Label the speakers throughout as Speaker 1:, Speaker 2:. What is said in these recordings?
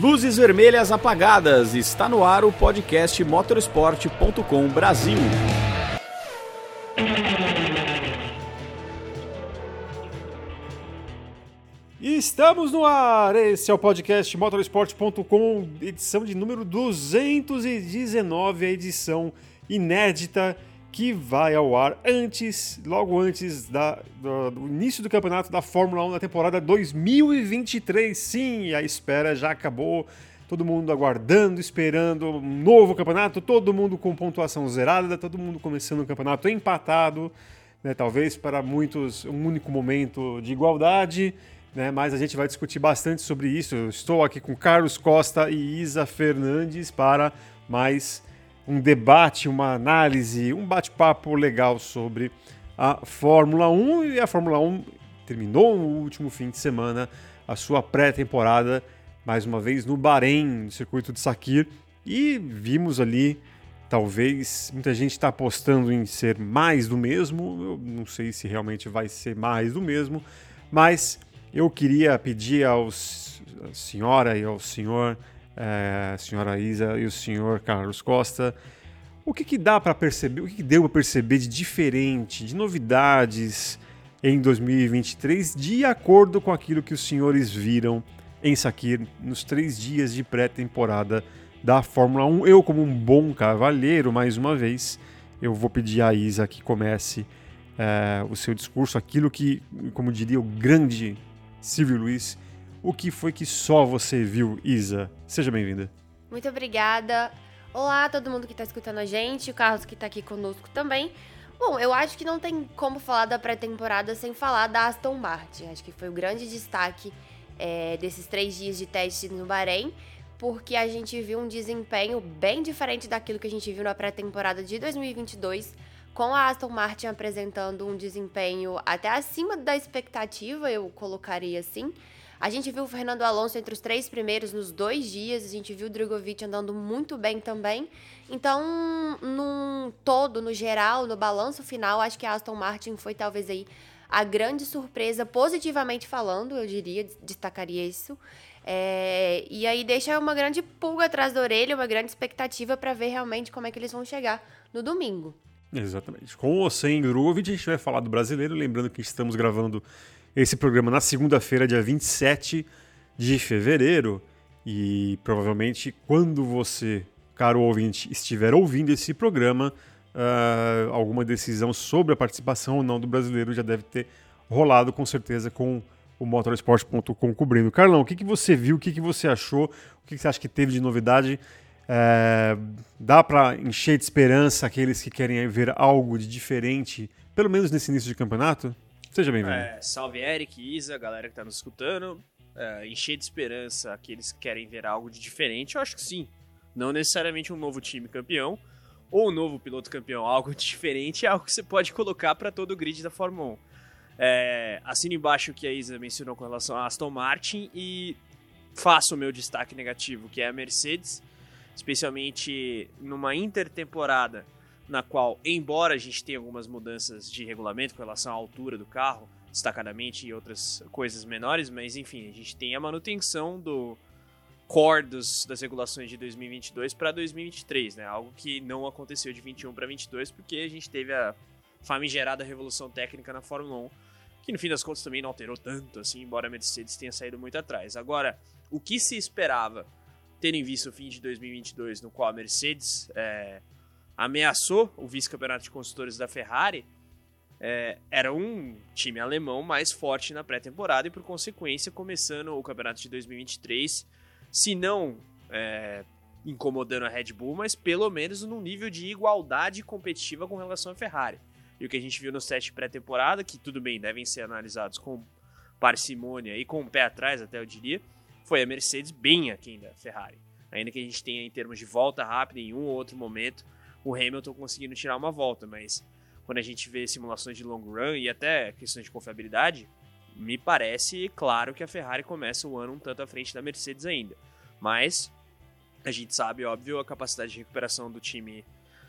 Speaker 1: Luzes vermelhas apagadas. Está no ar o podcast motorsport.com Brasil.
Speaker 2: Estamos no ar! Esse é o podcast motorsport.com, edição de número 219, a edição inédita que vai ao ar antes, logo antes da, do, do, início do campeonato da Fórmula 1 na temporada 2023. Sim, a espera já acabou. Todo mundo aguardando, esperando um novo campeonato, todo mundo com pontuação zerada, todo mundo começando o campeonato empatado, né, talvez para muitos um único momento de igualdade. Né, mas a gente vai discutir bastante sobre isso. Eu estou aqui com Carlos Costa e Isa Fernandes para mais um debate, uma análise, um bate-papo legal sobre a Fórmula 1. E a Fórmula 1 terminou no último fim de semana a sua pré-temporada, mais uma vez no Bahrein, no circuito de Sakir. E vimos ali, talvez, muita gente está apostando em ser mais do mesmo. Eu não sei se realmente vai ser mais do mesmo, mas eu queria pedir aos, à senhora e ao senhor é, senhora Isa e o senhor Carlos Costa. O que, que dá para perceber, o que, que deu para perceber de diferente, de novidades em 2023, de acordo com aquilo que os senhores viram em Sakir nos três dias de pré-temporada da Fórmula 1? Eu, como um bom cavalheiro, mais uma vez, eu vou pedir à Isa que comece é, o seu discurso, aquilo que, como diria o grande Silvio Luiz, o que foi que só você viu, Isa? Seja bem-vinda.
Speaker 3: Muito obrigada. Olá, todo mundo que está escutando a gente, o Carlos que está aqui conosco também. Bom, eu acho que não tem como falar da pré-temporada sem falar da Aston Martin. Acho que foi o grande destaque é, desses três dias de teste no Bahrein, porque a gente viu um desempenho bem diferente daquilo que a gente viu na pré-temporada de 2022, com a Aston Martin apresentando um desempenho até acima da expectativa, eu colocaria assim. A gente viu o Fernando Alonso entre os três primeiros nos dois dias, a gente viu o Drogovic andando muito bem também. Então, num todo, no geral, no balanço final, acho que a Aston Martin foi talvez aí a grande surpresa, positivamente falando, eu diria, destacaria isso. É, e aí deixa uma grande pulga atrás da orelha, uma grande expectativa para ver realmente como é que eles vão chegar no domingo.
Speaker 2: Exatamente. Com ou sem Drogovic, a gente vai falar do brasileiro, lembrando que estamos gravando esse programa na segunda-feira, dia 27 de fevereiro. E provavelmente quando você, caro ouvinte, estiver ouvindo esse programa, uh, alguma decisão sobre a participação ou não do brasileiro já deve ter rolado com certeza com o motorsport.com cobrindo. Carlão, o que, que você viu, o que, que você achou, o que, que você acha que teve de novidade? É, dá para encher de esperança aqueles que querem ver algo de diferente, pelo menos nesse início de campeonato? Seja bem-vindo.
Speaker 4: É, salve Eric, Isa, galera que tá nos escutando. É, encher de esperança que querem ver algo de diferente, eu acho que sim. Não necessariamente um novo time campeão ou um novo piloto campeão, algo diferente é algo que você pode colocar para todo o grid da Fórmula 1. É, assino embaixo o que a Isa mencionou com relação a Aston Martin e faço o meu destaque negativo, que é a Mercedes, especialmente numa intertemporada na qual, embora a gente tenha algumas mudanças de regulamento com relação à altura do carro, destacadamente e outras coisas menores, mas enfim, a gente tem a manutenção do core dos, das regulações de 2022 para 2023, né? Algo que não aconteceu de 21 para 22 porque a gente teve a famigerada revolução técnica na Fórmula 1, que no fim das contas também não alterou tanto assim, embora a Mercedes tenha saído muito atrás. Agora, o que se esperava, tendo em vista o fim de 2022, no qual a Mercedes é, ameaçou o vice-campeonato de construtores da Ferrari, é, era um time alemão mais forte na pré-temporada e, por consequência, começando o campeonato de 2023, se não é, incomodando a Red Bull, mas pelo menos num nível de igualdade competitiva com relação à Ferrari. E o que a gente viu no set pré-temporada, que tudo bem, devem ser analisados com parcimônia e com o pé atrás, até eu diria, foi a Mercedes bem aquém da Ferrari. Ainda que a gente tenha em termos de volta rápida em um ou outro momento o Hamilton conseguindo tirar uma volta, mas quando a gente vê simulações de long run e até questões de confiabilidade, me parece claro que a Ferrari começa o ano um tanto à frente da Mercedes ainda. Mas a gente sabe, óbvio, a capacidade de recuperação do time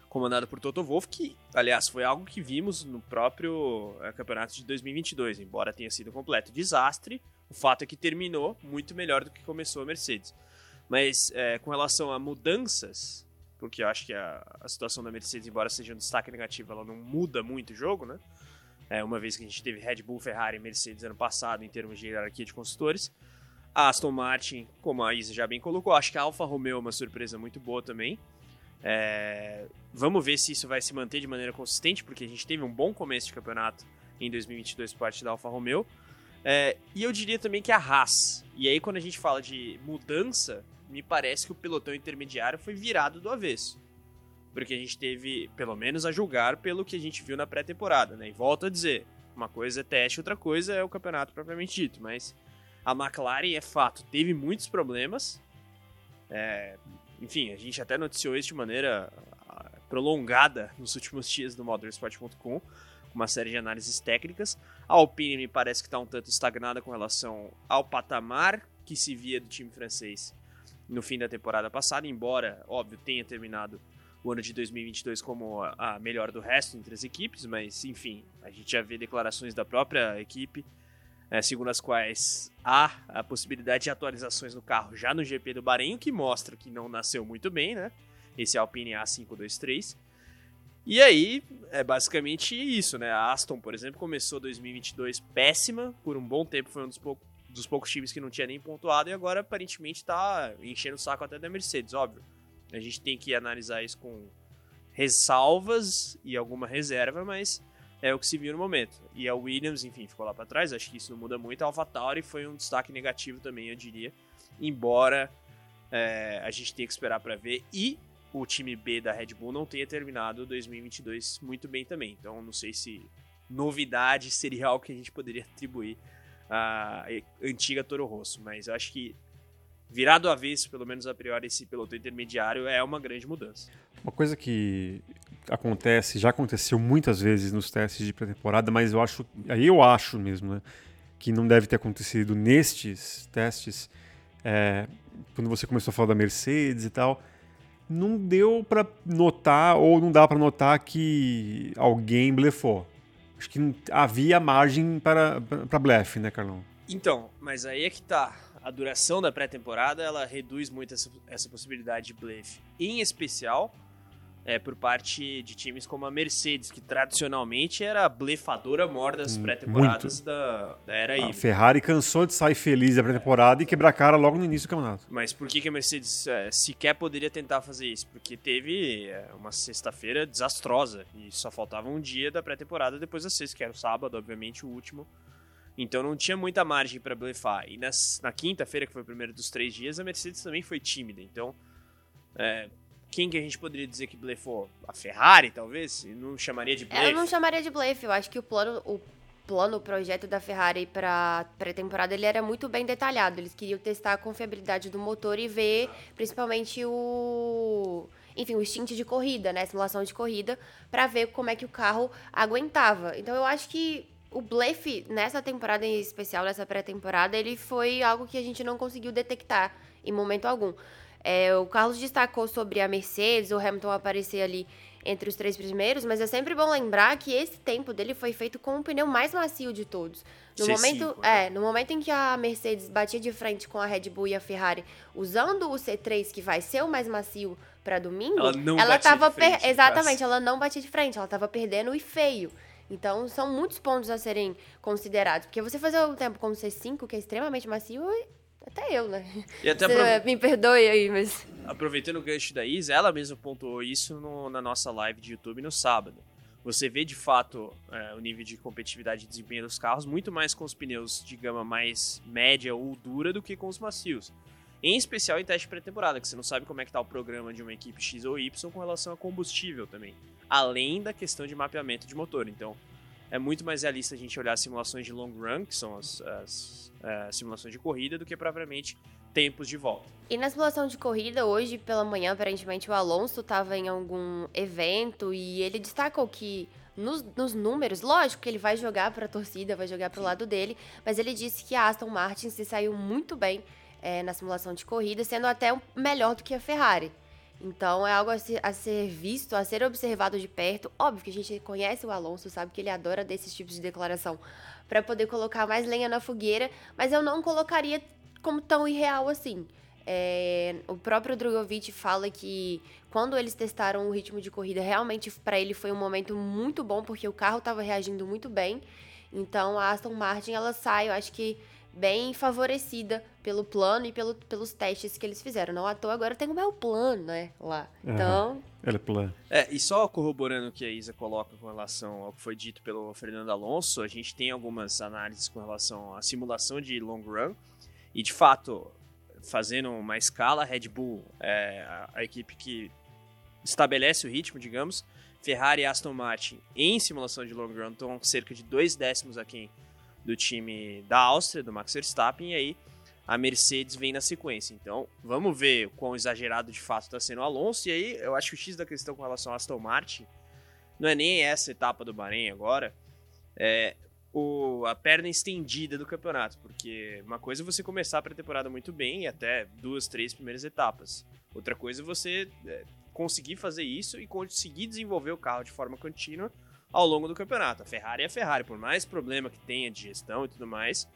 Speaker 4: comandado por Toto Wolff, que, aliás, foi algo que vimos no próprio eh, campeonato de 2022, embora tenha sido um completo desastre, o fato é que terminou muito melhor do que começou a Mercedes. Mas é, com relação a mudanças, porque eu acho que a, a, situação da Mercedes, embora seja um destaque negativo, ela não muda muito o jogo, né? É, uma vez que a gente teve Red Bull, Ferrari e Mercedes ano passado em termos de hierarquia de construtores. A Aston Martin, como a Isa já bem colocou, acho que a Alfa Romeo é uma surpresa muito boa também. É, vamos ver se isso vai se manter de maneira consistente, porque a gente teve um bom começo de campeonato em 2022 por parte da Alfa Romeo. É, e eu diria também que a Haas. E aí, quando a gente fala de mudança, me parece que o pelotão intermediário foi virado do avesso. Porque a gente teve, pelo menos a julgar pelo que a gente viu na pré-temporada, né? E volto a dizer, uma coisa é teste, outra coisa é o campeonato propriamente dito. Mas a McLaren, é fato, teve muitos problemas. É, enfim, a gente até noticiou isso de maneira ah, prolongada nos últimos dias do Motorsport.com uma série de análises técnicas. A Alpine me parece que está um tanto estagnada com relação ao patamar que se via do time francês no fim da temporada passada, embora, óbvio, tenha terminado o ano de 2022 como a melhor do resto entre as equipes, mas enfim, a gente já vê declarações da própria equipe, é, segundo as quais há a possibilidade de atualizações no carro já no GP do Bahrein, que mostra que não nasceu muito bem, né? Esse Alpine A523. E aí, é basicamente isso, né? A Aston, por exemplo, começou 2022 péssima, por um bom tempo foi um dos, pou dos poucos times que não tinha nem pontuado e agora aparentemente tá enchendo o saco até da Mercedes, óbvio. A gente tem que analisar isso com ressalvas e alguma reserva, mas é o que se viu no momento. E a Williams, enfim, ficou lá para trás, acho que isso não muda muito. A AlphaTauri foi um destaque negativo também, eu diria, embora é, a gente tenha que esperar para ver. E o time B da Red Bull não tenha terminado 2022 muito bem também. Então não sei se novidade seria algo que a gente poderia atribuir à antiga Toro Rosso, mas eu acho que virado do avesso, pelo menos a priori, esse piloto intermediário é uma grande mudança.
Speaker 2: Uma coisa que acontece, já aconteceu muitas vezes nos testes de pré-temporada, mas eu acho, aí eu acho mesmo, né, que não deve ter acontecido nestes testes, é, quando você começou a falar da Mercedes e tal, não deu para notar ou não dá para notar que alguém blefou. Acho que havia margem para, para blefe, né, Carlão?
Speaker 4: Então, mas aí é que tá. A duração da pré-temporada ela reduz muito essa, essa possibilidade de blefe. Em especial é, por parte de times como a Mercedes, que tradicionalmente era a blefadora maior das hum, pré-temporadas da, da, era.
Speaker 2: A Ferrari cansou de sair feliz da pré-temporada e quebrar a cara logo no início do campeonato.
Speaker 4: Mas por que, que a Mercedes é, sequer poderia tentar fazer isso? Porque teve é, uma sexta-feira desastrosa e só faltava um dia da pré-temporada depois da sexta, que era o sábado, obviamente, o último. Então não tinha muita margem para blefar. E nas, na quinta-feira, que foi o primeiro dos três dias, a Mercedes também foi tímida. Então, é, quem que a gente poderia dizer que blefou? A Ferrari, talvez? Não chamaria de blefe?
Speaker 3: Eu não chamaria de blefe. Eu acho que o plano, o plano, o projeto da Ferrari para pré-temporada, ele era muito bem detalhado. Eles queriam testar a confiabilidade do motor e ver, principalmente o enfim, o stint de corrida, né, simulação de corrida, para ver como é que o carro aguentava. Então eu acho que o blefe nessa temporada em especial, nessa pré-temporada, ele foi algo que a gente não conseguiu detectar em momento algum. É, o Carlos destacou sobre a Mercedes, o Hamilton aparecer ali entre os três primeiros, mas é sempre bom lembrar que esse tempo dele foi feito com o pneu mais macio de todos. No C5, momento, né? é, no momento em que a Mercedes batia de frente com a Red Bull e a Ferrari, usando o C3 que vai ser o mais macio para domingo,
Speaker 4: ela não
Speaker 3: ela
Speaker 4: tava frente,
Speaker 3: exatamente, ela não batia de frente, ela estava perdendo e feio. Então, são muitos pontos a serem considerados. Porque você fazer o tempo com o C5, que é extremamente macio, até eu, né?
Speaker 4: E até
Speaker 3: Você me perdoe aí, mas.
Speaker 4: Aproveitando o gancho da Isa, ela mesma pontuou isso no, na nossa live de YouTube no sábado. Você vê de fato é, o nível de competitividade e desempenho dos carros muito mais com os pneus de gama mais média ou dura do que com os macios. Em especial em teste pré-temporada, que você não sabe como é que tá o programa de uma equipe X ou Y com relação a combustível também. Além da questão de mapeamento de motor. Então, é muito mais realista a gente olhar simulações de long run, que são as, as uh, simulações de corrida, do que propriamente tempos de volta.
Speaker 3: E na simulação de corrida, hoje pela manhã, aparentemente o Alonso estava em algum evento e ele destacou que nos, nos, números, lógico que ele vai jogar para a torcida, vai jogar para o lado dele, mas ele disse que a Aston Martin se saiu muito bem é, na simulação de corrida, sendo até melhor do que a Ferrari. Então é algo a ser, a ser, visto, a ser observado de perto. Óbvio que a gente conhece o Alonso, sabe que ele adora desses tipos de declaração para poder colocar mais lenha na fogueira, mas eu não colocaria como tão irreal assim. É, o próprio Drogovic fala que quando eles testaram o ritmo de corrida, realmente para ele foi um momento muito bom, porque o carro estava reagindo muito bem. Então a Aston Martin ela sai, eu acho que bem favorecida pelo plano e pelo, pelos testes que eles fizeram. Não à toa agora tem o meu plano, né, lá. Então...
Speaker 2: Ela é plano.
Speaker 4: É, e só corroborando o que a Isa coloca com relação ao que foi dito pelo Fernando Alonso, a gente tem algumas análises com relação à simulação de long run, e de fato, fazendo uma escala, a Red Bull é a, a equipe que estabelece o ritmo, digamos, Ferrari e Aston Martin em simulação de long run estão cerca de dois décimos aqui do time da Áustria, do Max Verstappen, e aí a Mercedes vem na sequência. Então, vamos ver o quão exagerado de fato está sendo o Alonso. E aí, eu acho que o X da questão com relação ao Aston Martin não é nem essa etapa do Bahrein agora, é o, a perna estendida do campeonato. Porque uma coisa é você começar a pré-temporada muito bem, e até duas, três primeiras etapas. Outra coisa é você é, conseguir fazer isso e conseguir desenvolver o carro de forma contínua ao longo do campeonato. A Ferrari é a Ferrari, por mais problema que tenha de gestão e tudo mais,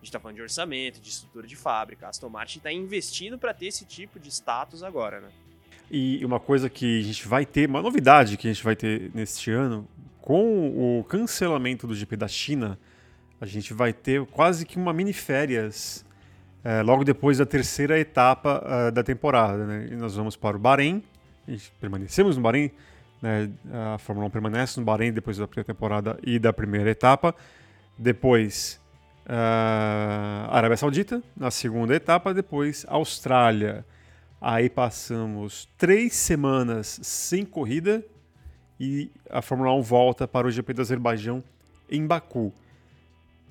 Speaker 4: a gente tá falando de orçamento, de estrutura de fábrica. A Aston Martin está investindo para ter esse tipo de status agora, né?
Speaker 2: E uma coisa que a gente vai ter, uma novidade que a gente vai ter neste ano, com o cancelamento do GP da China, a gente vai ter quase que uma mini férias é, logo depois da terceira etapa uh, da temporada. Né? E nós vamos para o Bahrein, permanecemos no Bahrein, né? a Fórmula 1 permanece no Bahrein depois da primeira temporada e da primeira etapa. Depois uh, Arábia Saudita, na segunda etapa, depois Austrália. Aí passamos três semanas sem corrida e a Fórmula 1 volta para o GP do Azerbaijão em Baku.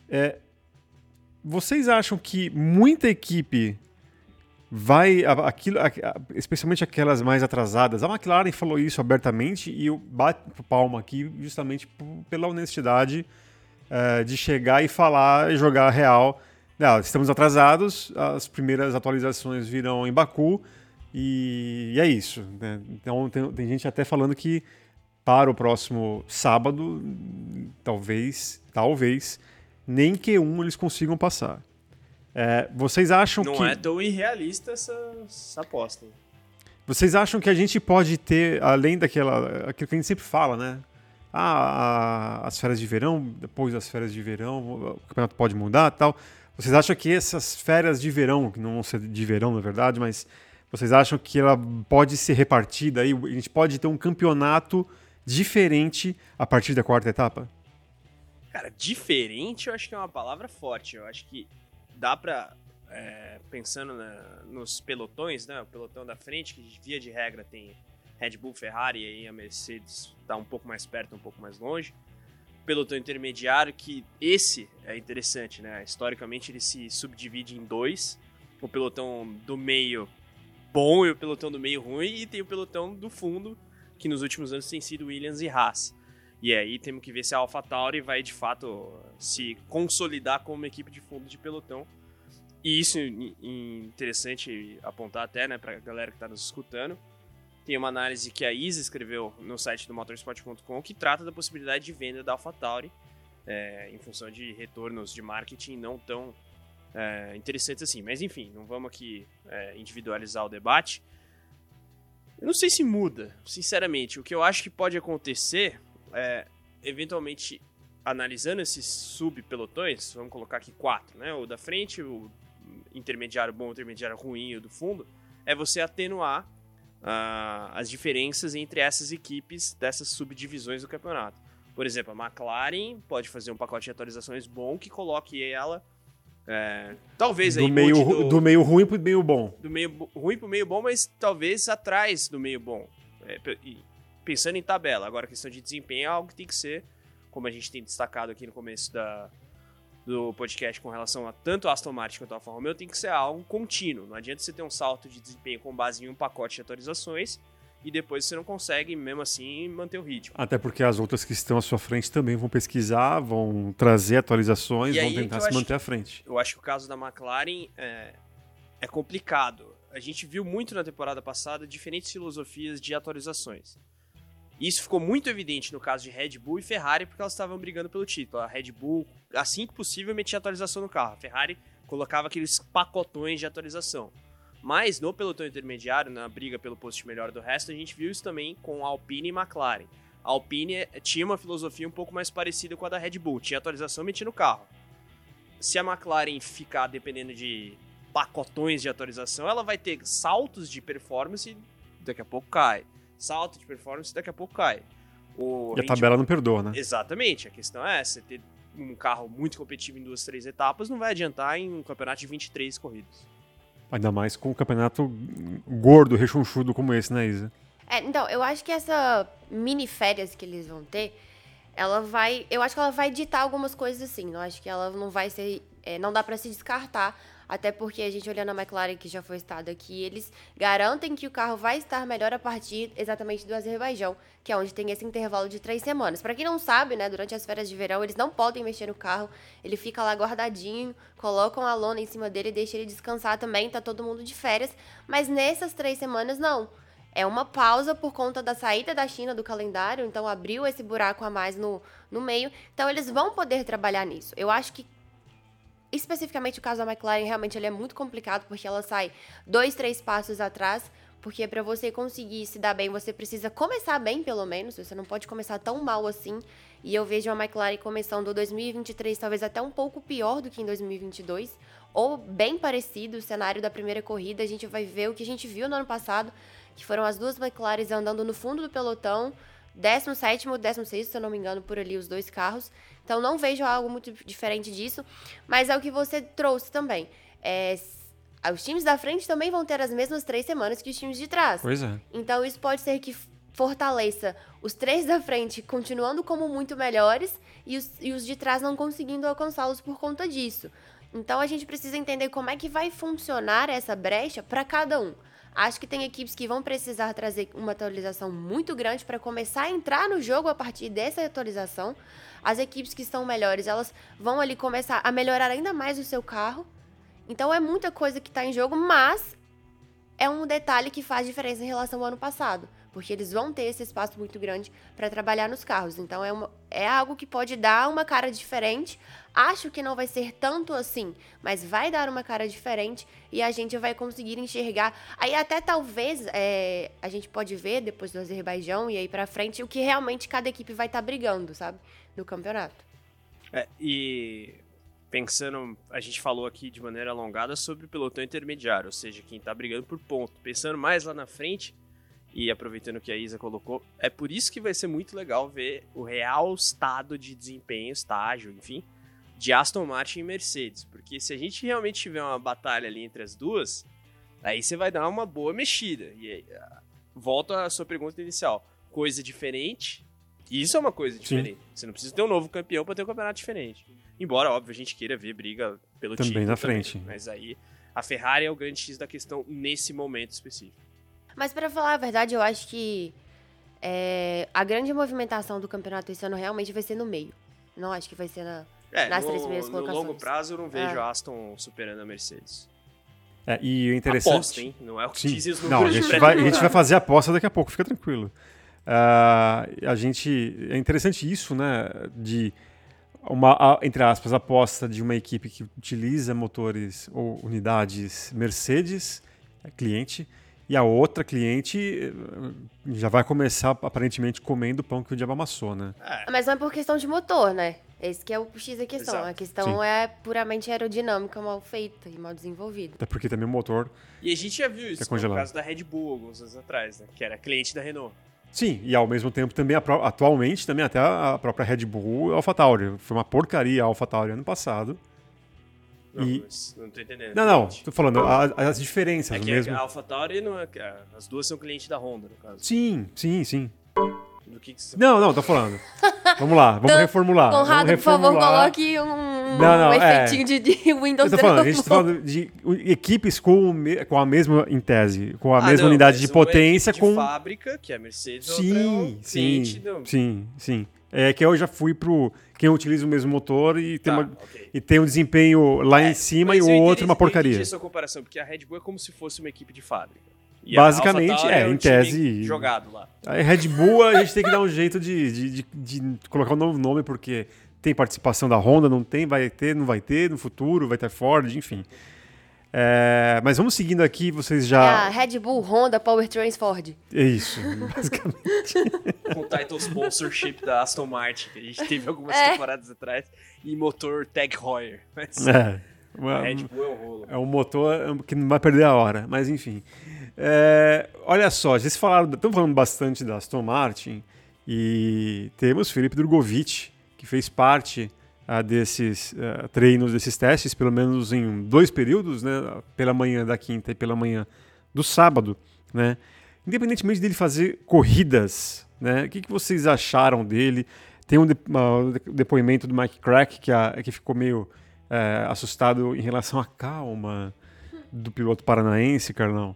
Speaker 2: É, vocês acham que muita equipe vai aquilo, especialmente aquelas mais atrasadas. A McLaren falou isso abertamente e eu bato palma aqui justamente pela honestidade uh, de chegar e falar e jogar real. Não, estamos atrasados, as primeiras atualizações virão em Baku e, e é isso. Né? Então tem, tem gente até falando que para o próximo sábado, talvez, talvez, nem Q1 eles consigam passar. É, vocês acham
Speaker 4: Não
Speaker 2: que.
Speaker 4: Não é tão irrealista essa, essa aposta.
Speaker 2: Vocês acham que a gente pode ter, além daquela. aquilo que a gente sempre fala, né? ah, as férias de verão, depois das férias de verão, o campeonato pode mudar tal. Vocês acham que essas férias de verão, que não vão ser de verão na verdade, mas vocês acham que ela pode ser repartida aí? A gente pode ter um campeonato diferente a partir da quarta etapa?
Speaker 4: Cara, diferente eu acho que é uma palavra forte. Eu acho que dá pra. É, pensando na, nos pelotões, né? O pelotão da frente, que via de regra tem Red Bull, Ferrari e aí a Mercedes está um pouco mais perto, um pouco mais longe. Pelotão intermediário, que esse é interessante, né? Historicamente ele se subdivide em dois: o pelotão do meio bom e o pelotão do meio ruim, e tem o pelotão do fundo, que nos últimos anos tem sido Williams e Haas. E aí temos que ver se a AlphaTauri vai de fato se consolidar como uma equipe de fundo de pelotão. E isso é interessante apontar até, né, pra galera que está nos escutando tem uma análise que a Isa escreveu no site do motorsport.com que trata da possibilidade de venda da AlphaTauri é, em função de retornos de marketing não tão é, interessantes assim. Mas enfim, não vamos aqui é, individualizar o debate. Eu não sei se muda, sinceramente. O que eu acho que pode acontecer é, eventualmente, analisando esses subpelotões, vamos colocar aqui quatro, né? O da frente, o intermediário bom, o intermediário ruim e o do fundo, é você atenuar uh, as diferenças entre essas equipes dessas subdivisões do campeonato. Por exemplo, a McLaren pode fazer um pacote de atualizações bom que coloque ela. É, talvez
Speaker 2: do
Speaker 4: aí.
Speaker 2: Meio, do, do meio ruim pro meio bom.
Speaker 4: Do meio ruim pro meio bom, mas talvez atrás do meio bom. É, pensando em tabela. Agora, a questão de desempenho é algo que tem que ser, como a gente tem destacado aqui no começo da, do podcast com relação a tanto a Aston Martin quanto a Alfa Romeo tem que ser algo contínuo. Não adianta você ter um salto de desempenho com base em um pacote de atualizações e depois você não consegue, mesmo assim, manter o ritmo.
Speaker 2: Até porque as outras que estão à sua frente também vão pesquisar, vão trazer atualizações, vão tentar se manter à frente.
Speaker 4: Eu acho que o caso da McLaren é, é complicado. A gente viu muito na temporada passada diferentes filosofias de atualizações. Isso ficou muito evidente no caso de Red Bull e Ferrari, porque elas estavam brigando pelo título. A Red Bull, assim que possível, metia atualização no carro. A Ferrari colocava aqueles pacotões de atualização. Mas no pelotão intermediário, na briga pelo posto melhor do resto, a gente viu isso também com Alpine e McLaren. A Alpine tinha uma filosofia um pouco mais parecida com a da Red Bull, tinha atualização metendo no carro. Se a McLaren ficar dependendo de pacotões de atualização, ela vai ter saltos de performance e daqui a pouco cai. Salto de performance e daqui a pouco cai.
Speaker 2: O e a tabela não perdoa, né?
Speaker 4: Exatamente. A questão é essa: ter um carro muito competitivo em duas, três etapas não vai adiantar em um campeonato de 23 corridas.
Speaker 2: Ainda mais com um campeonato gordo, rechonchudo como esse, né, Isa?
Speaker 3: É, então, eu acho que essa mini férias que eles vão ter, ela vai. Eu acho que ela vai ditar algumas coisas assim. Eu acho que ela não vai ser. É, não dá para se descartar até porque a gente olhando a McLaren, que já foi estado aqui, eles garantem que o carro vai estar melhor a partir exatamente do Azerbaijão, que é onde tem esse intervalo de três semanas. Para quem não sabe, né, durante as férias de verão, eles não podem mexer no carro, ele fica lá guardadinho, colocam a lona em cima dele e deixam ele descansar também, tá todo mundo de férias. Mas nessas três semanas, não. É uma pausa por conta da saída da China do calendário, então abriu esse buraco a mais no, no meio. Então eles vão poder trabalhar nisso. Eu acho que especificamente o caso da McLaren, realmente ele é muito complicado porque ela sai dois, três passos atrás. Porque para você conseguir se dar bem, você precisa começar bem, pelo menos. Você não pode começar tão mal assim. E eu vejo a McLaren começando 2023 talvez até um pouco pior do que em 2022. Ou bem parecido. O cenário da primeira corrida, a gente vai ver o que a gente viu no ano passado, que foram as duas McLarens andando no fundo do pelotão. 17 e 16, se eu não me engano, por ali os dois carros. Então não vejo algo muito diferente disso, mas é o que você trouxe também. É, os times da frente também vão ter as mesmas três semanas que os times de trás.
Speaker 2: Pois é.
Speaker 3: Então isso pode ser que fortaleça os três da frente continuando como muito melhores e os, e os de trás não conseguindo alcançá-los por conta disso. Então a gente precisa entender como é que vai funcionar essa brecha para cada um. Acho que tem equipes que vão precisar trazer uma atualização muito grande para começar a entrar no jogo a partir dessa atualização. As equipes que estão melhores, elas vão ali começar a melhorar ainda mais o seu carro. Então é muita coisa que está em jogo, mas é um detalhe que faz diferença em relação ao ano passado porque eles vão ter esse espaço muito grande para trabalhar nos carros. Então é, uma, é algo que pode dar uma cara diferente. Acho que não vai ser tanto assim, mas vai dar uma cara diferente e a gente vai conseguir enxergar. Aí até talvez é, a gente pode ver depois do Azerbaijão e aí para frente o que realmente cada equipe vai estar tá brigando, sabe, no campeonato.
Speaker 4: É, e pensando, a gente falou aqui de maneira alongada sobre o pelotão intermediário, ou seja, quem está brigando por ponto. Pensando mais lá na frente, e aproveitando que a Isa colocou, é por isso que vai ser muito legal ver o real estado de desempenho, estágio, enfim, de Aston Martin e Mercedes. Porque se a gente realmente tiver uma batalha ali entre as duas, aí você vai dar uma boa mexida. E aí, ah, volta à sua pergunta inicial. Coisa diferente. Isso é uma coisa diferente. Sim. Você não precisa ter um novo campeão para ter um campeonato diferente. Embora, óbvio, a gente queira ver briga pelo
Speaker 2: também
Speaker 4: título.
Speaker 2: Na também na frente.
Speaker 4: Mas aí a Ferrari é o grande X da questão nesse momento específico.
Speaker 3: Mas para falar a verdade, eu acho que é, a grande movimentação do campeonato esse ano realmente vai ser no meio. Não acho que vai ser na, é, nas no, três primeiras colocações.
Speaker 4: No longo prazo, eu não vejo é. a Aston superando a Mercedes.
Speaker 2: É, e o interessante...
Speaker 4: Aposta, hein? Não é o que Sim. diz
Speaker 2: Não, a gente, vai, a gente vai fazer a aposta daqui a pouco, fica tranquilo. Uh, a gente... É interessante isso, né? De uma, entre aspas, aposta de uma equipe que utiliza motores ou unidades Mercedes, é cliente, e a outra cliente eh, já vai começar, aparentemente, comendo o pão que o diabo amassou, né?
Speaker 3: É. Mas não é por questão de motor, né? Esse que é o X da questão. Exato. A questão Sim. é puramente aerodinâmica, mal feita e mal desenvolvida.
Speaker 2: Até porque também o motor.
Speaker 4: E a gente já viu isso é no caso da Red Bull alguns anos atrás, né? Que era cliente da Renault.
Speaker 2: Sim, e ao mesmo tempo também, atualmente, também até a própria Red Bull e AlphaTauri. Foi uma porcaria a AlphaTauri ano passado.
Speaker 4: Não, e... não tô entendendo.
Speaker 2: Não, não, tô falando as diferenças.
Speaker 4: É que
Speaker 2: mesmo...
Speaker 4: a AlphaTauri, não é, as duas são clientes da Honda, no caso.
Speaker 2: Sim, sim, sim.
Speaker 4: Do que, que você
Speaker 2: Não, não, tô falando. Vamos lá, vamos reformular.
Speaker 3: Conrado,
Speaker 2: vamos reformular.
Speaker 3: por favor, coloque um, não, não, um é. efeitinho é... de, de Windows
Speaker 2: Eu tô falando, a gente tá falando de equipes com, com a mesma, em tese, com a ah, mesma não, unidade de potência.
Speaker 4: de
Speaker 2: com
Speaker 4: fábrica, que é a Mercedes,
Speaker 2: sim, é sim, sim, sim. É que eu já fui pro quem utiliza o mesmo motor e tem, tá, uma, okay. e tem um desempenho lá é, em cima e o outro uma porcaria.
Speaker 4: Essa comparação, porque a Red Bull é como se fosse uma equipe de fábrica.
Speaker 2: E Basicamente, é, é um em tese.
Speaker 4: Jogado lá.
Speaker 2: A Red Bull a gente tem que dar um jeito de, de, de, de, colocar um novo nome, porque tem participação da Honda, não tem, vai ter, não vai ter no futuro, vai ter Ford, enfim. É, É, mas vamos seguindo aqui, vocês
Speaker 3: É
Speaker 2: já.
Speaker 3: a Red Bull, Honda, Powertrains, Ford.
Speaker 2: É isso, basicamente.
Speaker 4: Com o title sponsorship da Aston Martin, que a gente teve algumas
Speaker 3: É.
Speaker 4: temporadas atrás, e motor Tag Heuer. Mas
Speaker 2: É. Uma-
Speaker 4: Red Bull é um rolo.
Speaker 2: É um motor que não vai perder a hora, mas enfim. É, olha só, vocês falaram, estão falando bastante da Aston Martin e temos Felipe Drogovic, que fez parte ah, desses ah, treinos, desses testes, pelo menos em dois períodos, né, pela manhã da quinta e pela manhã do sábado, né? Independentemente dele fazer corridas, né? O que, que vocês acharam dele? Tem um de- ah, depoimento do Mike Crack que, a- que ficou meio é, assustado em relação à calma do piloto paranaense, Carlão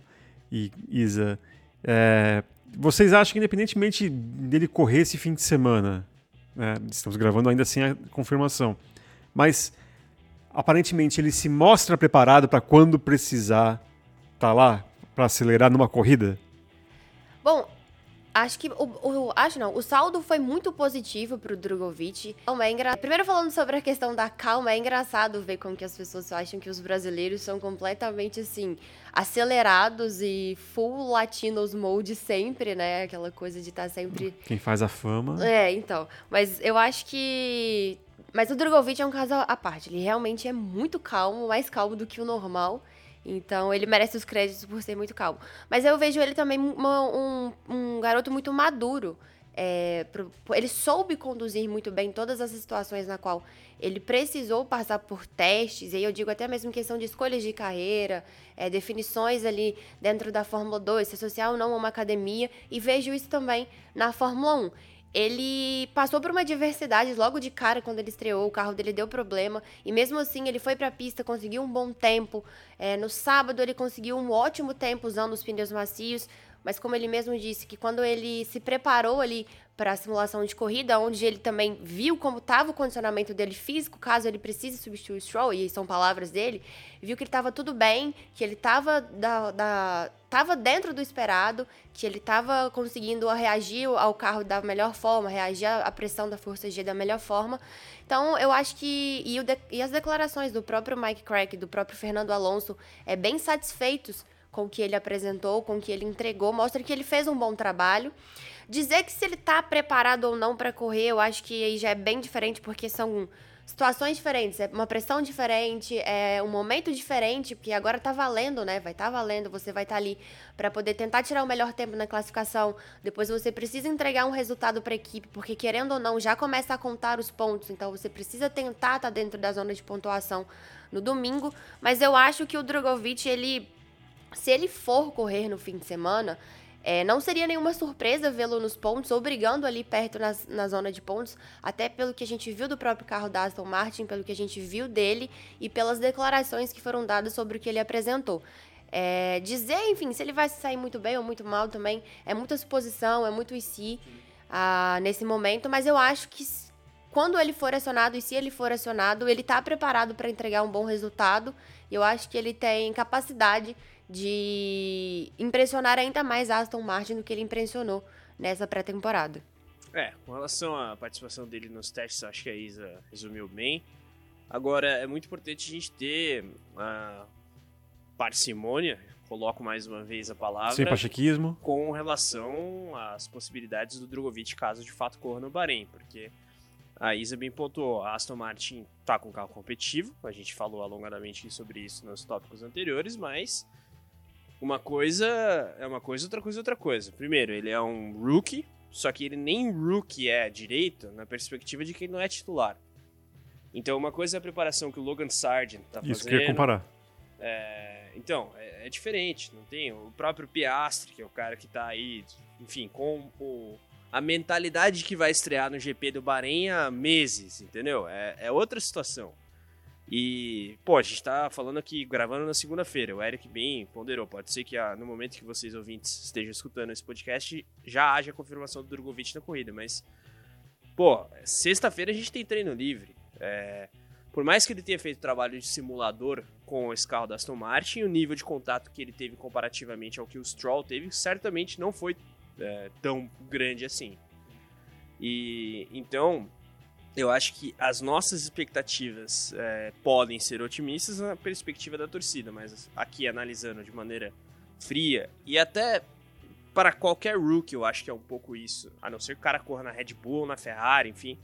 Speaker 2: e Isa. É, vocês acham que, independentemente dele correr esse fim de semana, né, estamos gravando ainda sem a confirmação, mas aparentemente ele se mostra preparado para quando precisar estar lá para acelerar numa corrida?
Speaker 3: Bom, acho que o, o- acho não, o saldo foi muito positivo pro Drogovic. Calma, é engra... Primeiro falando sobre a questão da calma, é engraçado ver como que as pessoas acham que os brasileiros são completamente assim acelerados e full latinos mode sempre, né? Aquela coisa de estar sempre
Speaker 2: Quem faz a fama.
Speaker 3: é, então. Mas eu acho que. Mas o Drogovic é um caso à parte. Ele realmente é muito calmo, mais calmo do que o normal. Então ele merece os créditos por ser muito calmo. Mas eu vejo ele também uma- um, um garoto muito maduro. É, pro- ele soube conduzir muito bem todas as situações na qual ele precisou passar por testes, e aí eu digo até mesmo questão de escolhas de carreira, é, definições ali dentro da Fórmula 2, se associar ou não a uma academia, e vejo isso também na Fórmula 1. Ele passou por uma diversidade logo de cara quando ele estreou, o carro dele deu problema, e mesmo assim ele foi para a pista, conseguiu um bom tempo. É, no sábado ele conseguiu um ótimo tempo usando os pneus macios, mas como ele mesmo disse, que quando ele se preparou ali para a simulação de corrida, onde ele também viu como estava o condicionamento dele físico, caso ele precise substituir o Stroll, e são palavras dele, viu que ele estava tudo bem, que ele estava da, da, tava dentro do esperado, que ele estava conseguindo reagir ao carro da melhor forma, reagir à pressão da força G da melhor forma. Então, eu acho que. E, de- e as declarações do próprio Mike Crack, do próprio Fernando Alonso, é bem satisfeitos com o que ele apresentou, com o que ele entregou, mostra que ele fez um bom trabalho. Dizer que se ele tá preparado ou não para correr, eu acho que aí já é bem diferente, porque são situações diferentes, é uma pressão diferente, é um momento diferente, porque agora tá valendo, né? Vai tá valendo, você vai estar ali para poder tentar tirar o melhor tempo na classificação. Depois você precisa entregar um resultado para a equipe, porque querendo ou não, já começa a contar os pontos, então você precisa tentar estar dentro da zona de pontuação no domingo, mas eu acho que o Drogovic, ele se ele for correr no fim de semana, é, não seria nenhuma surpresa vê-lo nos pontos ou brigando ali perto na zona de pontos, até pelo que a gente viu do próprio carro da Aston Martin, pelo que a gente viu dele e pelas declarações que foram dadas sobre o que ele apresentou. É, dizer, enfim, se ele vai se sair muito bem ou muito mal também, é muita suposição, é muito e se ah, nesse momento, mas eu acho que quando ele for acionado e se ele for acionado, ele está preparado para entregar um bom resultado. E eu acho que ele tem capacidade de impressionar ainda mais a Aston Martin do que ele impressionou nessa pré-temporada.
Speaker 4: É, com relação à participação dele nos testes, acho que a Isa resumiu bem. Agora, é muito importante a gente ter a parcimônia, coloco mais uma vez a palavra,
Speaker 2: Sem pachequismo.
Speaker 4: com relação às possibilidades do Drogovic caso de fato corra no Bahrein, porque a Isa bem pontuou, a Aston Martin tá com um carro competitivo, a gente falou alongadamente sobre isso nos tópicos anteriores, mas uma coisa é uma coisa, outra coisa é outra coisa. Primeiro, ele é um rookie, só que ele nem rookie é direito na perspectiva de quem não é titular. Então, uma coisa é a preparação que o Logan Sargent tá
Speaker 2: Isso que
Speaker 4: fazendo.
Speaker 2: eu ia comparar.
Speaker 4: É, então, é, é diferente, não tem? O próprio Piastri, que é o cara que tá aí, enfim, com o- a mentalidade que vai estrear no GP do Bahrein há meses, entendeu? É, é outra situação. E, pô, a gente tá falando aqui, gravando na segunda-feira, o Eric bem ponderou, pode ser que ah, no momento que vocês ouvintes estejam escutando esse podcast, já haja a confirmação do Drogovic na corrida, mas, pô, sexta-feira a gente tem treino livre, é, por mais que ele tenha feito trabalho de simulador com esse carro da Aston Martin, o nível de contato que ele teve comparativamente ao que o Stroll teve, certamente não foi é, tão grande assim. E então, eu acho que as nossas expectativas é, podem ser otimistas na perspectiva da torcida, mas aqui analisando de maneira fria e até para qualquer rookie eu acho que é um pouco isso, a não ser que o cara corra na Red Bull, na Ferrari, enfim.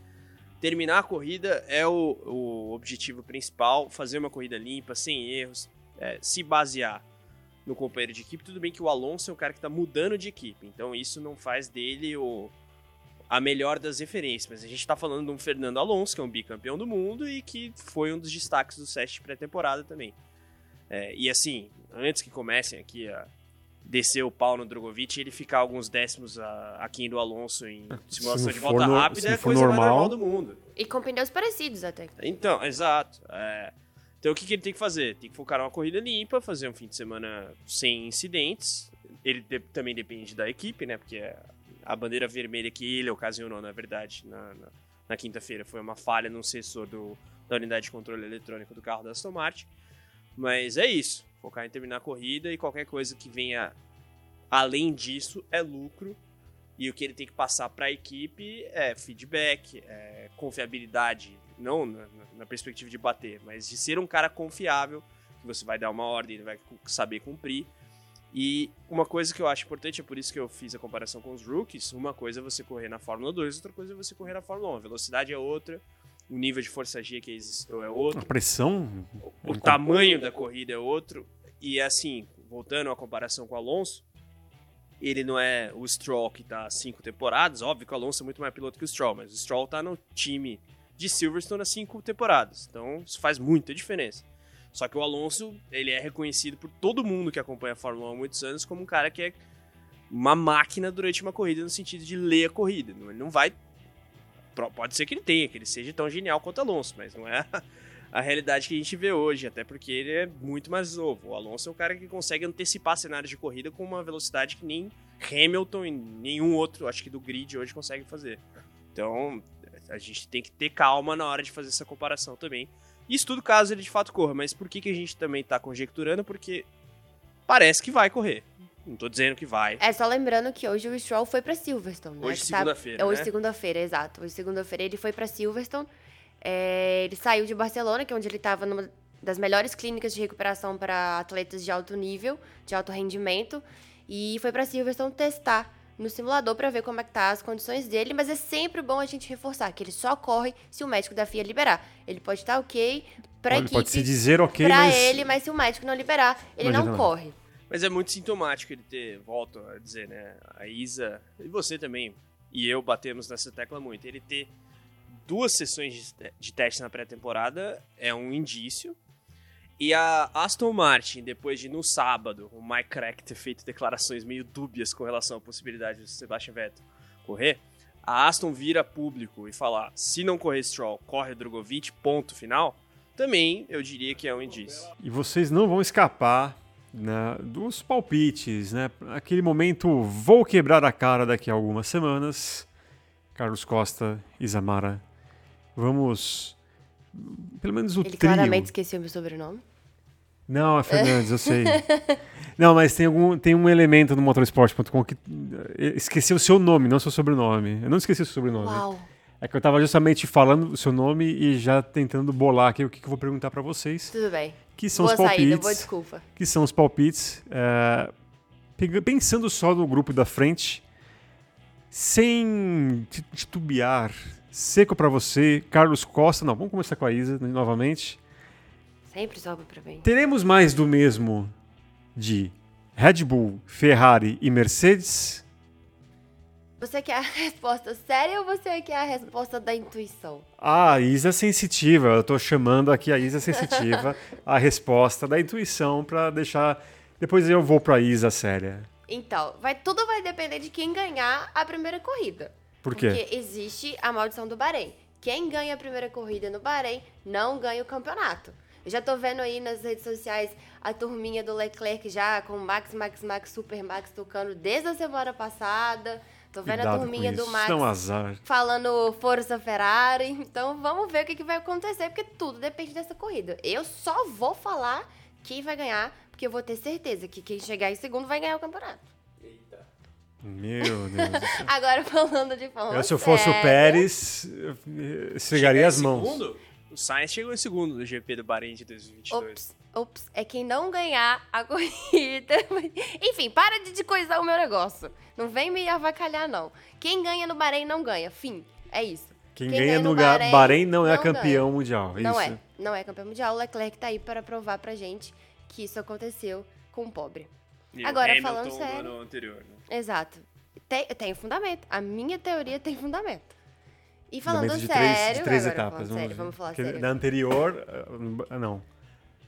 Speaker 4: Terminar a corrida é o, o objetivo principal, fazer uma corrida limpa, sem erros, é, se basear no companheiro de equipe. Tudo bem que o Alonso é o cara que está mudando de equipe, então isso não faz dele o, a melhor das referências. Mas a gente está falando de um Fernando Alonso, que é um bicampeão do mundo e que foi um dos destaques do set pré-temporada também. É, e assim, antes que comecem aqui a descer o pau no Drogovic e ele ficar alguns décimos a, aquém do Alonso em simulação de volta
Speaker 2: no,
Speaker 4: rápida, é a coisa
Speaker 2: normal,
Speaker 4: mais normal do mundo.
Speaker 3: E com pneus parecidos até.
Speaker 4: Então, exato. É, então o que, que ele tem que fazer? Tem que focar numa corrida limpa, fazer um fim de semana sem incidentes. Ele de, também depende da equipe, né? Porque a bandeira vermelha que ele ocasionou, na verdade, na, na, na quinta-feira foi uma falha no sensor do, da unidade de controle eletrônico do carro da Aston Martin. Mas é isso. Focar em terminar a corrida e qualquer coisa que venha além disso é lucro. E o que ele tem que passar para a equipe é feedback, é confiabilidade, não na, na, perspectiva de bater, mas de ser um cara confiável, que você vai dar uma ordem, ele vai saber cumprir. E uma coisa que eu acho importante, é por isso que eu fiz a comparação com os rookies, uma coisa é você correr na Fórmula 2, outra coisa é você correr na Fórmula 1. A velocidade é outra, o nível de força G que existe é outro.
Speaker 2: A pressão?
Speaker 4: O, o tamanho da corrida é outro. E assim, voltando à comparação com o Alonso, ele não é o Stroll que tá há cinco temporadas. Óbvio que o Alonso é muito mais piloto que o Stroll, mas o Stroll tá no time de Silverstone há cinco temporadas. Então isso faz muita diferença. Só que o Alonso, ele é reconhecido por todo mundo que acompanha a Fórmula 1 há muitos anos como um cara que é uma máquina durante uma corrida no sentido de ler a corrida. Ele não vai. Pode ser que ele tenha, que ele seja tão genial quanto Alonso, mas não é a realidade que a gente vê hoje, até porque ele é muito mais novo. O Alonso é um cara que consegue antecipar cenários de corrida com uma velocidade que nem Hamilton e nenhum outro, acho que do grid hoje consegue fazer. Então, a gente tem que ter calma na hora de fazer essa comparação também. Isso tudo caso ele de fato corra, mas por que, que a gente também está conjecturando? Porque parece que vai correr. Não tô dizendo que vai.
Speaker 3: É, só lembrando que hoje o Stroll foi para Silverstone, né?
Speaker 4: Hoje segunda-feira,
Speaker 3: tá... Hoje
Speaker 4: né?
Speaker 3: segunda-feira, exato. Hoje segunda-feira ele foi para Silverstone. É, ele saiu de Barcelona, que é onde ele estava numa das melhores clínicas de recuperação para atletas de alto nível, de alto rendimento, e foi para Silverstone testar no simulador para ver como é que tá as condições dele, mas é sempre bom a gente reforçar que ele só corre se o médico da FIA liberar. Ele pode estar ok para equipe,
Speaker 2: pode se dizer ok,
Speaker 3: para
Speaker 2: mas...
Speaker 3: ele, mas se o médico não liberar, ele Imagina não corre.
Speaker 4: Mas é muito sintomático ele ter, volto a dizer, né, a Isa e você também e eu batemos nessa tecla muito, ele ter duas sessões de teste na pré-temporada é um indício. E a Aston Martin, depois de no sábado o Mike Crack ter feito declarações meio dúbias com relação à possibilidade de Sebastian Vettel correr, a Aston vira público e falar: se não correr Stroll, corre Drogovic, ponto final. Também eu diria que é um indício.
Speaker 2: E vocês não vão escapar né, dos palpites, né? Aquele momento, vou quebrar a cara daqui a algumas semanas. Carlos Costa, Isamara Vamos. Pelo menos o
Speaker 3: Ele
Speaker 2: trio.
Speaker 3: claramente esqueceu meu sobrenome.
Speaker 2: Não, é Fernandes, eu sei. Não, mas tem, algum, tem um elemento no motorsport.com que eh, esqueceu o seu nome, não o seu sobrenome. Eu não esqueci o seu sobrenome.
Speaker 3: Uau.
Speaker 2: É que eu tava justamente falando o seu nome e já tentando bolar aqui o que, que eu vou perguntar para vocês.
Speaker 3: Tudo bem.
Speaker 2: Que são
Speaker 3: boa
Speaker 2: os palpites.
Speaker 3: Saída, boa desculpa.
Speaker 2: Que são os palpites. É, pensando só no grupo da frente, sem titubear, Seco para você, Carlos Costa. Não, vamos começar com a Isa novamente.
Speaker 3: Sempre sobe para mim.
Speaker 2: Teremos mais do mesmo de Red Bull, Ferrari e Mercedes?
Speaker 3: Você quer a resposta séria ou você quer a resposta da intuição?
Speaker 2: Ah, a Isa é sensitiva. Eu tô chamando aqui a Isa sensitiva a resposta da intuição para deixar. Depois eu vou para a Isa séria.
Speaker 3: Então, vai, tudo vai depender de quem ganhar a primeira corrida.
Speaker 2: Por quê?
Speaker 3: Porque existe a maldição do Bahrein. Quem ganha a primeira corrida no Bahrein não ganha o campeonato. Eu já tô vendo aí nas redes sociais a turminha do Leclerc já com Max, Max, Max, Super Max tocando desde a semana passada. Tô vendo
Speaker 2: Cuidado
Speaker 3: a turminha do Max
Speaker 2: é
Speaker 3: falando Força Ferrari. Então vamos ver o que, que vai acontecer, porque tudo depende dessa corrida. Eu só vou falar quem vai ganhar, porque eu vou ter certeza que quem chegar em segundo vai ganhar o campeonato.
Speaker 2: Meu Deus.
Speaker 3: Agora falando de forma
Speaker 2: Eu, se eu fosse o Pérez, eu esfregaria as mãos.
Speaker 4: Segundo, o Sainz chegou em segundo no GP do Bahrein de 2022.
Speaker 3: Ops, ops, é quem não ganhar a corrida. Enfim, para de, de coisar o meu negócio. Não vem me avacalhar, não. Quem ganha no Bahrein não ganha. Fim. É isso.
Speaker 2: Quem,
Speaker 3: Quem
Speaker 2: ganha
Speaker 3: ganha
Speaker 2: no
Speaker 3: no
Speaker 2: Bahrein,
Speaker 3: Bahrein
Speaker 2: não é
Speaker 3: não
Speaker 2: campeão mundial.
Speaker 3: Não
Speaker 2: isso.
Speaker 3: é. Não é campeão mundial. O Leclerc tá aí para provar pra gente que isso aconteceu com o pobre.
Speaker 4: E
Speaker 3: Agora,
Speaker 4: Hamilton
Speaker 3: falando
Speaker 4: no
Speaker 3: sério-
Speaker 4: ano anterior. Né?
Speaker 3: Exato. Tem, tem fundamento. A minha teoria tem fundamento. E falando
Speaker 2: Fundamento de
Speaker 3: sério.
Speaker 2: três, de três
Speaker 3: agora,
Speaker 2: etapas.
Speaker 3: Falando sério, vamos falar
Speaker 2: Porque
Speaker 3: sério.
Speaker 2: Na anterior, ah, não.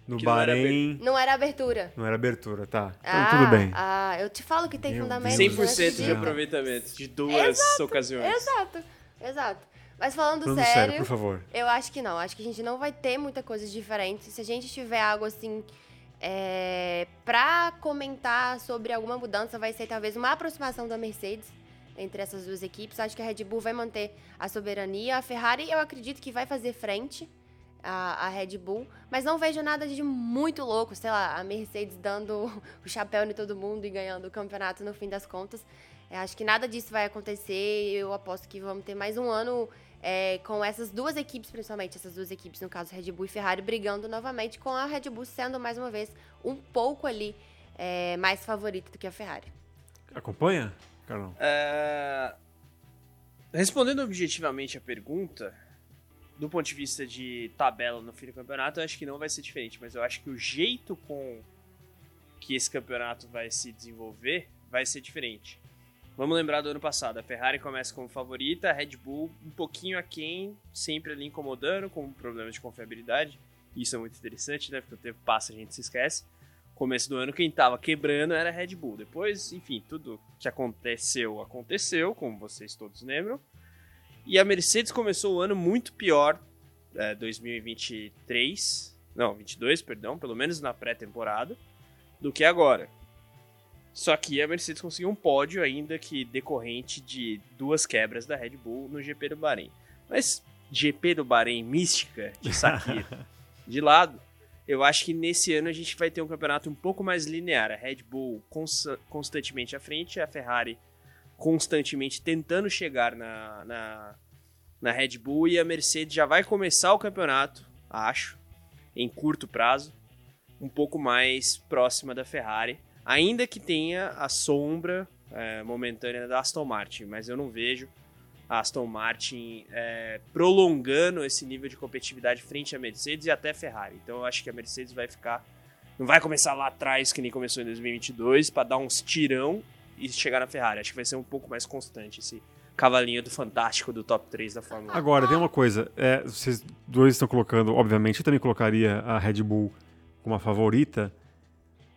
Speaker 2: No
Speaker 4: Que não era
Speaker 2: Bahrein,
Speaker 3: Não era abertura.
Speaker 2: não era abertura, tá. Então
Speaker 3: ah,
Speaker 2: tudo bem.
Speaker 3: Ah, eu te falo que tem
Speaker 2: Meu
Speaker 3: fundamento.
Speaker 2: Deus.
Speaker 3: não
Speaker 4: 100% de aproveitamento de duas ocasiões.
Speaker 3: Exato, exato. Mas falando
Speaker 2: Falando
Speaker 3: sério,
Speaker 2: sério, por favor.
Speaker 3: eu acho que não. Acho que a gente não vai ter muita coisa diferente. Se a gente tiver algo assim é, pra comentar sobre alguma mudança, vai ser talvez uma aproximação da Mercedes entre essas duas equipes. Acho que a Red Bull vai manter a soberania. A Ferrari, eu acredito que vai fazer frente à, à Red Bull, mas não vejo nada de muito louco. Sei lá, a Mercedes dando o chapéu em todo mundo e ganhando o campeonato no fim das contas. Eu acho que nada disso vai acontecer. Eu aposto que vamos ter mais um ano é, com essas duas equipes, principalmente essas duas equipes, no caso Red Bull e Ferrari, brigando novamente, com a Red Bull sendo mais uma vez um pouco ali é, mais favorita do que a Ferrari.
Speaker 2: Acompanha, Carlão?
Speaker 4: É, Respondendo objetivamente a pergunta, do ponto de vista de tabela no fim do campeonato, eu acho que não vai ser diferente, mas eu acho que o jeito com que esse campeonato vai se desenvolver vai ser diferente. Vamos lembrar do ano passado, a Ferrari começa como favorita, a Red Bull um pouquinho aquém, sempre ali incomodando, com problemas de confiabilidade. Isso é muito interessante, né? Porque o tempo passa, a gente se esquece. Começo do ano, quem tava quebrando era a Red Bull. Depois, enfim, tudo que aconteceu, aconteceu, como vocês todos lembram. E a Mercedes começou o ano muito pior, é, 2023, não, 22, perdão, pelo menos na pré-temporada, do que agora. Só que a Mercedes conseguiu um pódio ainda que decorrente de duas quebras da Red Bull no GP do Bahrein. Mas GP do Bahrein mística de Sakir de lado, eu acho que nesse ano a gente vai ter um campeonato um pouco mais linear. A Red Bull cons- constantemente à frente, a Ferrari constantemente tentando chegar na, na, na Red Bull e a Mercedes já vai começar o campeonato, acho, em curto prazo, um pouco mais próxima da Ferrari, ainda que tenha a sombra é, momentânea da Aston Martin, mas eu não vejo a Aston Martin é, prolongando esse nível de competitividade frente à Mercedes e até Ferrari. Então eu acho que a Mercedes vai ficar. Não vai começar lá atrás, que nem começou em 2022, para dar uns tirão e chegar na Ferrari. Acho que vai ser um pouco mais constante esse cavalinho do fantástico do top 3 da Fórmula 1.
Speaker 2: Agora, tem uma coisa. é, vocês dois estão colocando, obviamente, eu também colocaria a Red Bull como a favorita.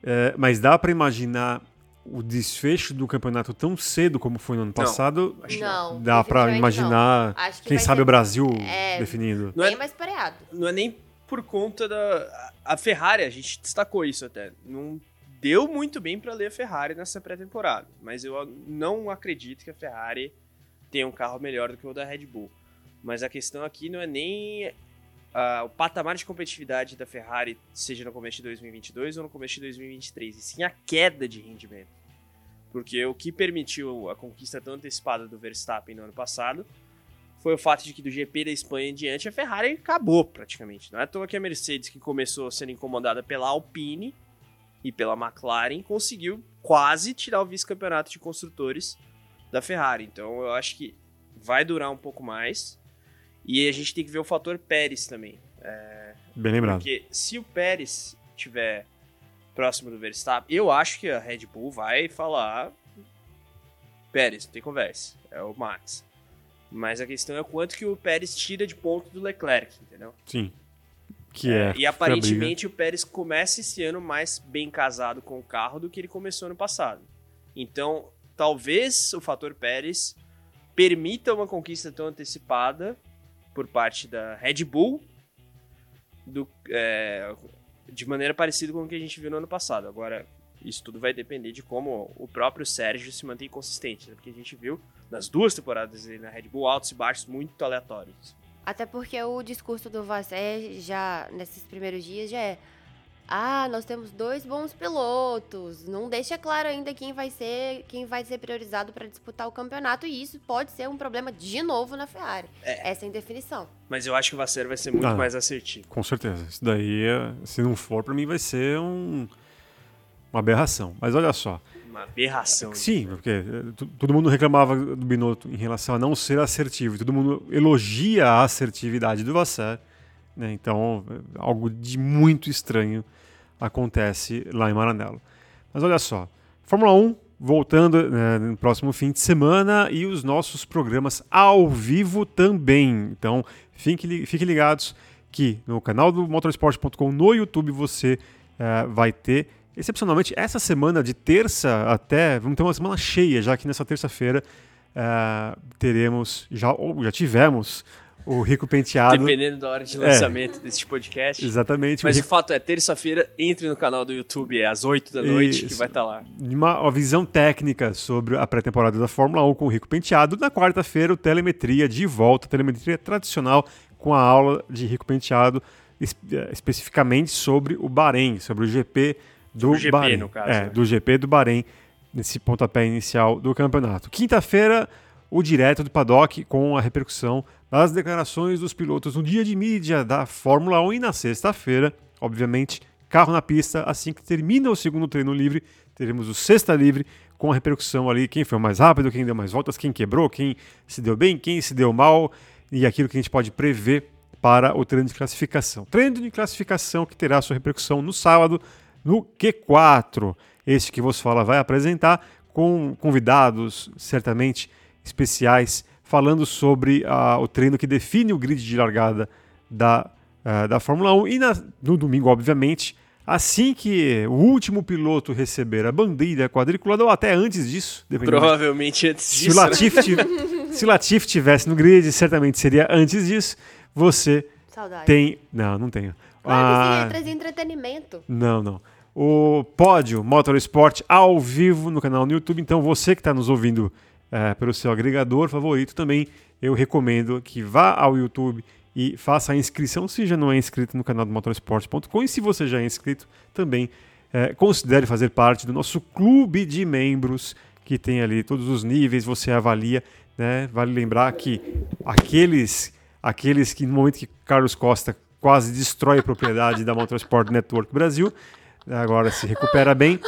Speaker 2: É, mas dá pra imaginar o desfecho do campeonato tão cedo como foi no ano passado?
Speaker 4: Acho que
Speaker 3: Não.
Speaker 2: Dá pra
Speaker 3: definitivamente
Speaker 2: imaginar,
Speaker 3: não. Acho que
Speaker 2: quem sabe
Speaker 3: ser
Speaker 2: o Brasil
Speaker 3: É.
Speaker 2: definido.
Speaker 4: Não é-
Speaker 3: mais pareado.
Speaker 4: não é nem por conta da. A Ferrari, a gente destacou isso até. Não deu muito bem para ler a Ferrari nessa pré-temporada. Mas eu não acredito que a Ferrari tenha um carro melhor do que o da Red Bull. Mas a questão aqui não é nem ah, o patamar de competitividade da Ferrari, seja no começo de 2022 ou no começo de 2023, e sim a queda de rendimento. Porque o que permitiu a conquista tão antecipada do Verstappen no ano passado foi o fato de que do GP da Espanha em diante a Ferrari acabou praticamente. Não é à toa que a Mercedes, que começou sendo incomodada pela Alpine e pela McLaren, conseguiu quase tirar o vice-campeonato de construtores da Ferrari. Então eu acho que vai durar um pouco mais. E a gente tem que ver o fator Pérez também.
Speaker 2: Bem lembrado.
Speaker 4: Porque se o Pérez tiver próximo do Verstappen, eu acho que a Red Bull vai falar: Pérez, não tem conversa, é o Max. Mas a questão é o quanto que o Pérez tira de ponto do Leclerc, entendeu?
Speaker 2: Sim. Que é.
Speaker 4: e
Speaker 2: foi a
Speaker 4: aparentemente o Pérez começa esse ano mais bem casado com o carro do que ele começou ano passado. Então, talvez o fator Pérez permita uma conquista tão antecipada por parte da Red Bull do, é, de maneira parecida com o que a gente viu no ano passado. Agora, isso tudo vai depender de como o próprio Sérgio se mantém consistente, né? porque a gente viu nas duas temporadas na Red Bull altos e baixos muito aleatórios.
Speaker 3: Até porque o discurso do Vassé já, nesses primeiros dias, já é ah, nós temos dois bons pilotos, não deixa claro ainda quem vai ser, quem vai ser priorizado para disputar o campeonato e isso pode ser um problema de novo na Ferrari.
Speaker 4: É.
Speaker 3: Essa indefinição.
Speaker 4: Mas eu acho que o Vasser vai ser muito
Speaker 2: Ah.
Speaker 4: mais assertivo.
Speaker 2: Com certeza. Isso daí, é- se não for, pra mim vai ser um, uma aberração. Mas olha só.
Speaker 4: Uma aberração.
Speaker 2: Sim, porque eh, todo mundo reclamava do Binotto em relação a não ser assertivo. e Todo mundo elogia a assertividade do Vasser. Né? Então, algo de muito estranho acontece lá em Maranello. Mas olha só, Fórmula 1 voltando né, no próximo fim de semana e os nossos programas ao vivo também. Então, fiquem, fiquem ligados que no canal do motorsport.com no YouTube você eh, vai ter, excepcionalmente, essa semana de terça até, vamos ter uma semana cheia, já que nessa terça-feira eh, teremos, já, ou já tivemos, o Rico Penteado.
Speaker 4: Dependendo da hora de
Speaker 2: É.
Speaker 4: lançamento desse podcast.
Speaker 2: Exatamente.
Speaker 4: Mas
Speaker 2: o
Speaker 4: o fato é, terça-feira, entre no canal do YouTube, é às 8 da noite, que
Speaker 2: Isso.
Speaker 4: vai estar lá.
Speaker 2: uma, uma visão técnica sobre a pré-temporada da Fórmula 1 com o Rico Penteado. Na quarta-feira, o Telemetria de volta, telemetria tradicional com a aula de Rico Penteado, eh, especificamente sobre o Bahrein, sobre o GP do
Speaker 4: O GP,
Speaker 2: Bahrein.
Speaker 4: no caso,
Speaker 2: É,
Speaker 4: né?
Speaker 2: do GP do Bahrein, nesse pontapé inicial do campeonato. Quinta-feira, o direto do paddock com a repercussão das declarações dos pilotos no dia de mídia da Fórmula 1 e na sexta-feira, obviamente, carro na pista, assim que termina o segundo treino livre, teremos o sexta livre com a repercussão ali, quem foi mais rápido, quem deu mais voltas, quem quebrou, quem se deu bem, quem se deu mal e aquilo que a gente pode prever para o treino de classificação. Treino de classificação que terá sua repercussão no sábado no Q4. Este que vos fala vai apresentar com convidados certamente especiais falando sobre ah, o treino que define o grid de largada da, ah, da Fórmula 1 e na- no domingo, obviamente, assim que o último piloto receber a bandeira quadriculada ou até antes disso, dependendo
Speaker 4: Provavelmente antes
Speaker 2: se o,
Speaker 4: disso. né?
Speaker 2: Latif tiv- se o Latif tivesse no grid, certamente seria antes disso. Você
Speaker 3: Saudade.
Speaker 2: tem. Não, não tenho.
Speaker 3: Claro que sim,
Speaker 2: Ah,
Speaker 3: trazia entretenimento.
Speaker 2: não, não. O Pódio Motorsport ao vivo no canal no YouTube. Então, você que está nos ouvindo eh, pelo seu agregador favorito também, eu recomendo que vá ao YouTube e faça a inscrição se já não é inscrito no canal do motorsport.com. E se você já é inscrito, também eh, considere fazer parte do nosso clube de membros, que tem ali todos os níveis, você avalia. Né? Vale lembrar que aqueles, aqueles que no momento que Carlos Costa quase destrói a propriedade da Motorsport Network Brasil, agora se recupera bem,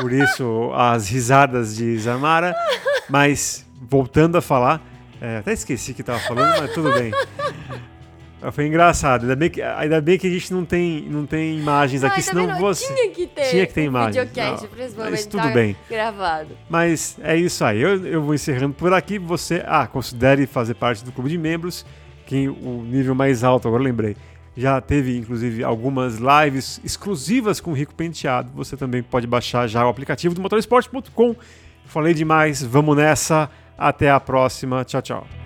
Speaker 2: por isso as risadas de Zamara. Mas voltando a falar, é, até esqueci que estava falando, mas tudo bem. Foi engraçado, ainda bem que, ainda bem que a gente não tem, não tem imagens aqui,
Speaker 3: Ai, tá
Speaker 2: senão
Speaker 3: vendo?
Speaker 2: você.
Speaker 3: Tinha que ter.
Speaker 2: tinha que ter imagens.
Speaker 3: Videocast,
Speaker 2: Não, mas tudo
Speaker 3: tá
Speaker 2: bem.
Speaker 3: Gravado.
Speaker 2: Mas é isso aí. Eu, eu vou encerrando por aqui. Você, ah, considere fazer parte do clube de membros. Quem o nível mais alto, agora eu lembrei. Já teve, inclusive, algumas lives exclusivas com o Rico Penteado. Você também pode baixar já o aplicativo do motorsport.com. Falei demais, vamos nessa. Até a próxima. Tchau, tchau.